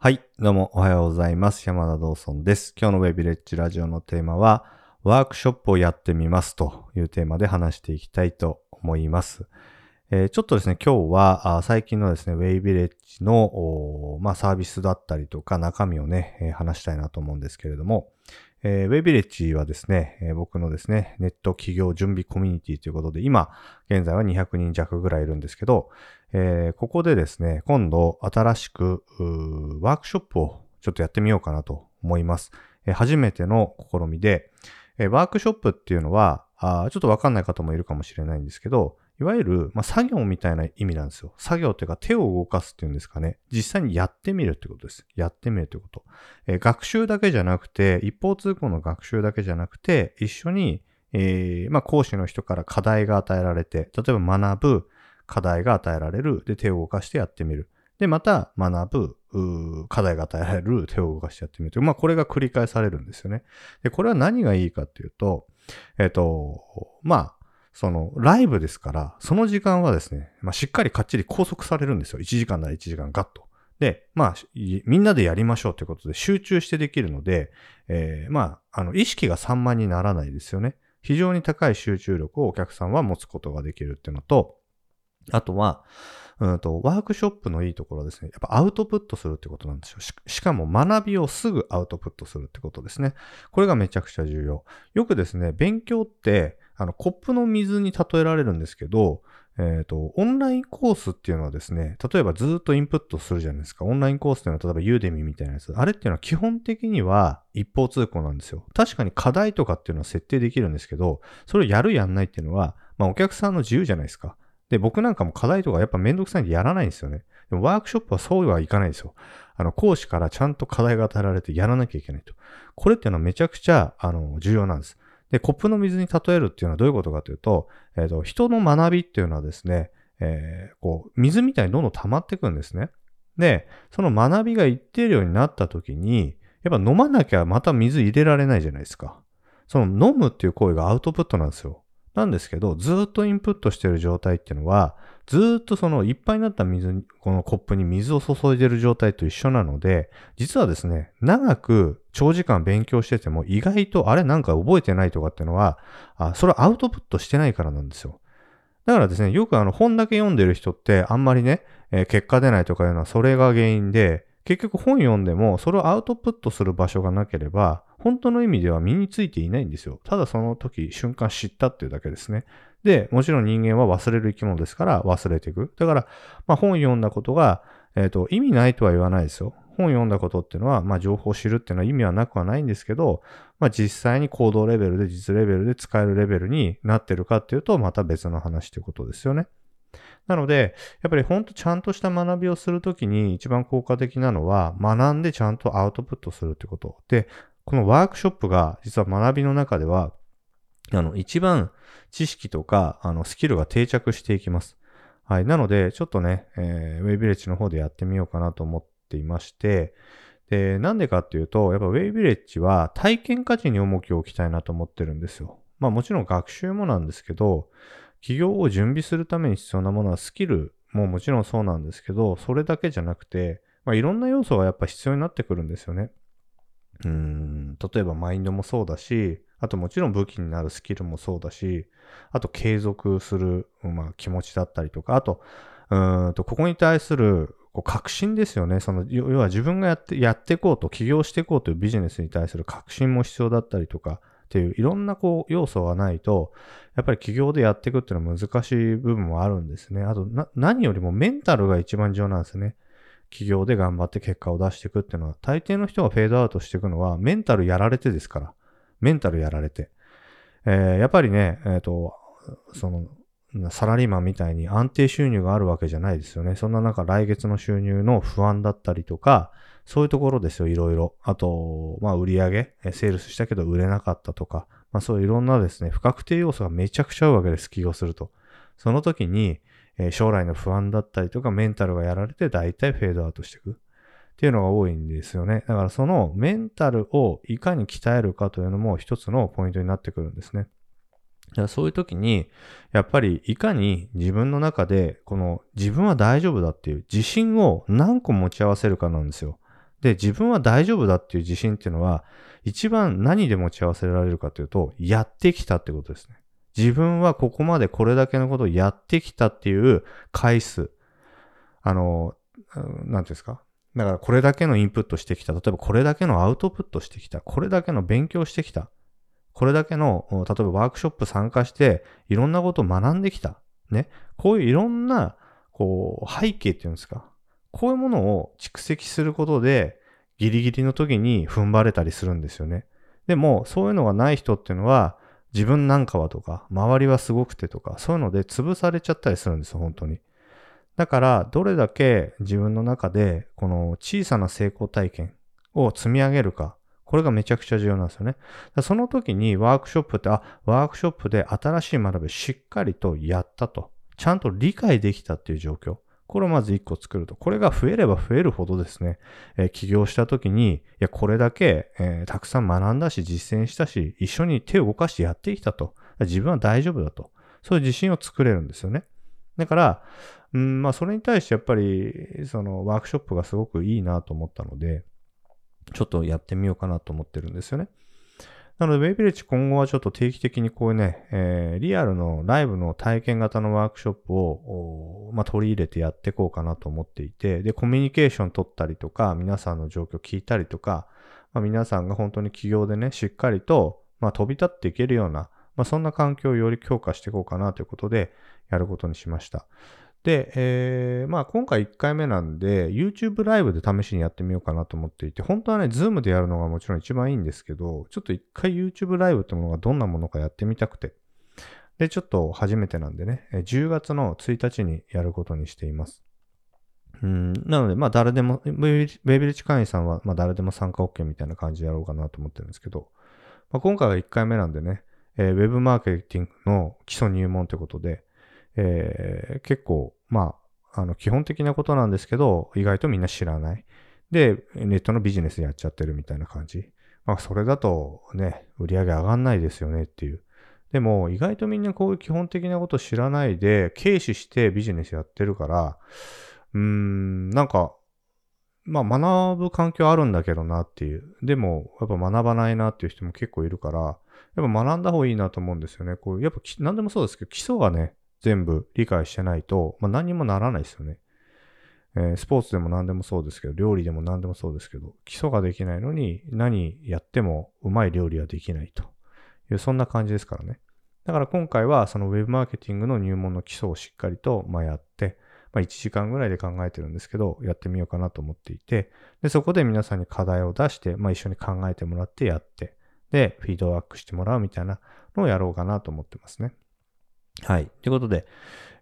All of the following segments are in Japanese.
はい、どうもおはようございます。山田道尊です。今日のウェビレッジラジオのテーマは、ワークショップをやってみますというテーマで話していきたいと思います。えーちょっとですね、今日は最近のですね、ウェイビレッジの、まあ、サービスだったりとか中身をね、えー話したいなと思うんですけれども、えーウェイビレッジはですね、え僕のですね、ネット企業準備コミュニティということで、今、現在は200人弱ぐらいいるんですけど、えここでですね、今度新しくワークショップをちょっとやってみようかなと思います。え初めての試みで、えワークショップっていうのは、あちょっとわかんない方もいるかもしれないんですけど、いわゆる、まあ、作業みたいな意味なんですよ。作業というか手を動かすっていうんですかね。実際にやってみるってことです。やってみるってこと。えー学習だけじゃなくて、一方通行の学習だけじゃなくて、一緒に、えーまあ、講師の人から課題が与えられて、例えば学ぶ、課題が与えられる。で、手を動かしてやってみる。で、また学ぶ、う課題が与えられる。手を動かしてやってみるという。まあ、これが繰り返されるんですよね。で、これは何がいいかっていうと、えっ、と、まあ、その、ライブですから、その時間はですね、まあ、しっかりかっちり拘束されるんですよ。1時間なら1時間ガッと。で、まあ、みんなでやりましょうということで集中してできるので、えーまあ、あの、意識が散漫にならないですよね。非常に高い集中力をお客さんは持つことができるっていうのと、あとは、うんと、ワークショップのいいところですね、やっぱアウトプットするってことなんですよ。ししかも学びをすぐアウトプットするってことですね。これがめちゃくちゃ重要。よくですね、勉強って、あの、コップの水に例えられるんですけど、えっ、と、オンラインコースっていうのはですね、例えばずっとインプットするじゃないですか。オンラインコースっていうのは、例えばユーデミみたいなやつ。あれっていうのは基本的には一方通行なんですよ。確かに課題とかっていうのは設定できるんですけど、それをやるやんないっていうのは、まあお客さんの自由じゃないですか。で、僕なんかも課題とかやっぱめんどくさいんでやらないんですよね。でもワークショップはそうはいかないですよ。あの、講師からちゃんと課題が与えられてやらなきゃいけないと。これっていうのはめちゃくちゃ、あの、重要なんです。で、コップの水に例えるっていうのはどういうことかというと、えっ、と、人の学びっていうのはですね、えーこう、水みたいにどんどん溜まっていくんですね。で、その学びが一定量になった時に、やっぱ飲まなきゃまた水入れられないじゃないですか。その飲むっていう行為がアウトプットなんですよ。なんですけど、ずっとインプットしてる状態っていうのは、ずっとそのいっぱいになった水に、このコップに水を注いでる状態と一緒なので、実はですね、長く長時間勉強してても意外とあれなんか覚えてないとかっていうのは、あそれをアウトプットしてないからなんですよ。だからですね、よくあの本だけ読んでる人ってあんまりね、えー結果出ないとかいうのはそれが原因で、結局本読んでもそれをアウトプットする場所がなければ、本当の意味では身についていないんですよ。ただその時、瞬間知ったっていうだけですね。で、もちろん人間は忘れる生き物ですから忘れていく。だから、まあ本読んだことが、えっ、と、意味ないとは言わないですよ。本読んだことっていうのは、まあ情報を知るっていうのは意味はなくはないんですけど、まあ実際に行動レベルで実レベルで使えるレベルになってるかっていうと、また別の話ということですよね。なので、やっぱり本当ちゃんとした学びをするときに一番効果的なのは、学んでちゃんとアウトプットするってこと。で、このワークショップが実は学びの中では、あの、一番知識とか、あの、スキルが定着していきます。はい。なので、ちょっとね、えー、ウェイビレッジの方でやってみようかなと思っていまして、で、なんでかっていうと、やっぱウェイビレッジは体験価値に重きを置きたいなと思ってるんですよ。まあもちろん学習もなんですけど、企業を準備するために必要なものはスキルももちろんそうなんですけど、それだけじゃなくて、まあいろんな要素がやっぱ必要になってくるんですよね。うん、例えばマインドもそうだし、あともちろん武器になるスキルもそうだし、あと継続する、まあ、気持ちだったりとか、あと、うんと、ここに対するこう確信ですよね。その、要は自分がやって、やっていこうと、起業していこうというビジネスに対する確信も必要だったりとか、っていういろんなこう要素がないと、やっぱり起業でやっていくっていうのは難しい部分もあるんですね。あと、何よりもメンタルが一番重要なんですね。起業で頑張って結果を出していくっていうのは、大抵の人がフェードアウトしていくのは、メンタルやられてですから。メンタルやられて。えーやっぱりね、えっ、と、その、サラリーマンみたいに安定収入があるわけじゃないですよね。そんな中、来月の収入の不安だったりとか、そういうところですよ、いろいろ。あと、まあ、売り上げ、セールスしたけど売れなかったとか、まあ、そういういろんなですね、不確定要素がめちゃくちゃ合うわけです、起業すると。その時に、えー将来の不安だったりとか、メンタルがやられて、大体フェードアウトしていく。っていうのが多いんですよね。だからそのメンタルをいかに鍛えるかというのも一つのポイントになってくるんですね。だからそういう時に、やっぱりいかに自分の中で、この自分は大丈夫だっていう自信を何個持ち合わせるかなんですよ。で、自分は大丈夫だっていう自信っていうのは、一番何で持ち合わせられるかというと、やってきたってことですね。自分はここまでこれだけのことをやってきたっていう回数。あの、なんていうんですか？だからこれだけのインプットしてきた。例えばこれだけのアウトプットしてきた。これだけの勉強してきた。これだけの、例えばワークショップ参加して、いろんなことを学んできた。ね？こういういろんな、こう、背景っていうんですか？こういうものを蓄積することで、ギリギリの時に踏ん張れたりするんですよね。でも、そういうのがない人っていうのは、自分なんかはとか、周りはすごくてとか、そういうので潰されちゃったりするんですよ、本当に。だから、どれだけ自分の中で、この小さな成功体験を積み上げるか、これがめちゃくちゃ重要なんですよね。その時にワークショップって、あ、ワークショップで新しい学びをしっかりとやったと。ちゃんと理解できたっていう状況。これをまず1個作ると。これが増えれば増えるほどですね、えー、起業した時に、いや、これだけ、えー、たくさん学んだし、実践したし、一緒に手を動かしてやってきたと。自分は大丈夫だと。そういう自信を作れるんですよね。だから、うん、まあ、それに対してやっぱり、その、ワークショップがすごくいいなと思ったので、ちょっとやってみようかなと思ってるんですよね。なので、ウェイビレッジ今後はちょっと定期的にこういうね、えー、リアルのライブの体験型のワークショップを、まあ、取り入れてやっていこうかなと思っていて、で、コミュニケーション取ったりとか、皆さんの状況聞いたりとか、まあ、皆さんが本当に起業でね、しっかりと、まあ、飛び立っていけるような、まあ、そんな環境をより強化していこうかなということで、やることにしました。で、えー、まあ今回1回目なんで、YouTube ライブで試しにやってみようかなと思っていて、本当はね、Zoom でやるのがもちろん一番いいんですけど、ちょっと一回 YouTube ライブってものがどんなものかやってみたくて。で、ちょっと初めてなんでね、10月の1日にやることにしています。うん、なので、まあ誰でも、ウェイビリッチ会員さんは、まあ誰でも参加 OK みたいな感じでやろうかなと思ってるんですけど、まあ、今回は1回目なんでね、えー、ウェブマーケティングの基礎入門ということで、えー、結構、まあ、あの、基本的なことなんですけど、意外とみんな知らない。で、ネットのビジネスやっちゃってるみたいな感じ。まあ、それだとね、売り上げ上がんないですよねっていう。でも、意外とみんなこういう基本的なこと知らないで、軽視してビジネスやってるから、うーん、なんか、まあ学ぶ環境あるんだけどなっていう。でも、やっぱ学ばないなっていう人も結構いるから、やっぱ学んだ方がいいなと思うんですよね。こう、やっぱ何でもそうですけど、基礎がね、全部理解してないと、まあ、何にもならないですよね。えー、スポーツでも何でもそうですけど、料理でも何でもそうですけど、基礎ができないのに何やってもうまい料理はできないという、そんな感じですからね。だから今回はそのウェブマーケティングの入門の基礎をしっかりと、ま、やって、まあ、1時間ぐらいで考えてるんですけど、やってみようかなと思っていて、で、そこで皆さんに課題を出して、まあ、一緒に考えてもらってやって、で、フィードバックしてもらうみたいなのをやろうかなと思ってますね。はい。ということで、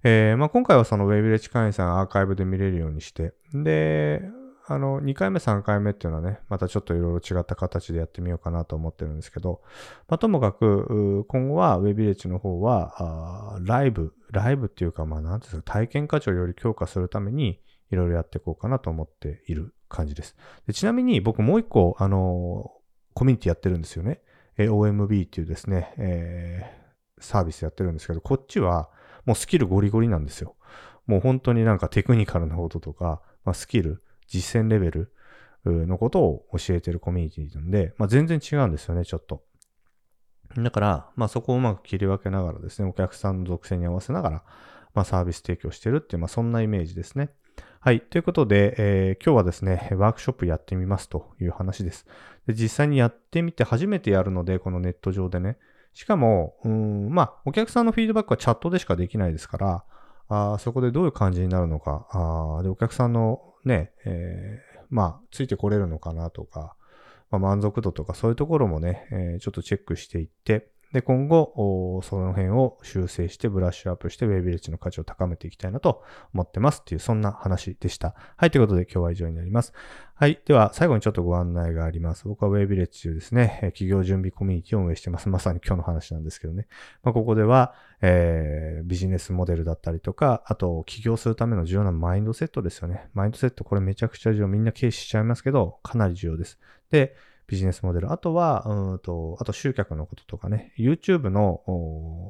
えー、まあ、今回はそのウェイビレッジ会員さんアーカイブで見れるようにして、で、あの、2回目、3回目っていうのはね、またちょっといろいろ違った形でやってみようかなと思ってるんですけど、まあ、ともかく、今後はウェイビレッジの方は、ライブ、ライブっていうか、まあ、なんていうんですか、体験価値をより強化するために、いろいろやっていこうかなと思っている感じです。でちなみに、僕もう一個、あの、コミュニティやってるんですよね。え OMB っていうですね、えーサービスやってるんですけど、こっちはもうスキルゴリゴリなんですよ。もう本当になんかテクニカルなこととか、まあ、スキル、実践レベルのことを教えてるコミュニティなんで、まあ、全然違うんですよね、ちょっと。だから、まあ、そこをうまく切り分けながらですね、お客さんの属性に合わせながら、まあ、サービス提供してるっていう、まあ、そんなイメージですね。はい。ということで、えー、今日はですね、ワークショップやってみますという話です。で実際にやってみて初めてやるので、このネット上でね、しかも、うん、まあ、お客さんのフィードバックはチャットでしかできないですから、あそこでどういう感じになるのか、あで、お客さんのね、えー、まあ、ついてこれるのかなとか、まあ、満足度とかそういうところもね、えー、ちょっとチェックしていって、で、今後、その辺を修正してブラッシュアップしてウェイビレッジの価値を高めていきたいなと思ってますっていう、そんな話でした。はい、ということで今日は以上になります。はい。では、最後にちょっとご案内があります。僕はウェイビレッジですね、企業準備コミュニティを運営してます。まさに今日の話なんですけどね。まあ、ここでは、えー、ビジネスモデルだったりとか、あと、起業するための重要なマインドセットですよね。マインドセット、これめちゃくちゃ重要。みんな軽視しちゃいますけど、かなり重要です。で、ビジネスモデル。あとは、うんと、あと集客のこととかね、YouTube の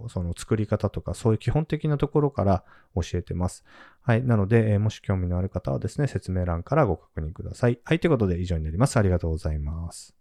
その作り方とか、そういう基本的なところから教えてます。はい。なので、え、もし興味のある方はですね、説明欄からご確認ください。はい。ということで以上になります。ありがとうございます。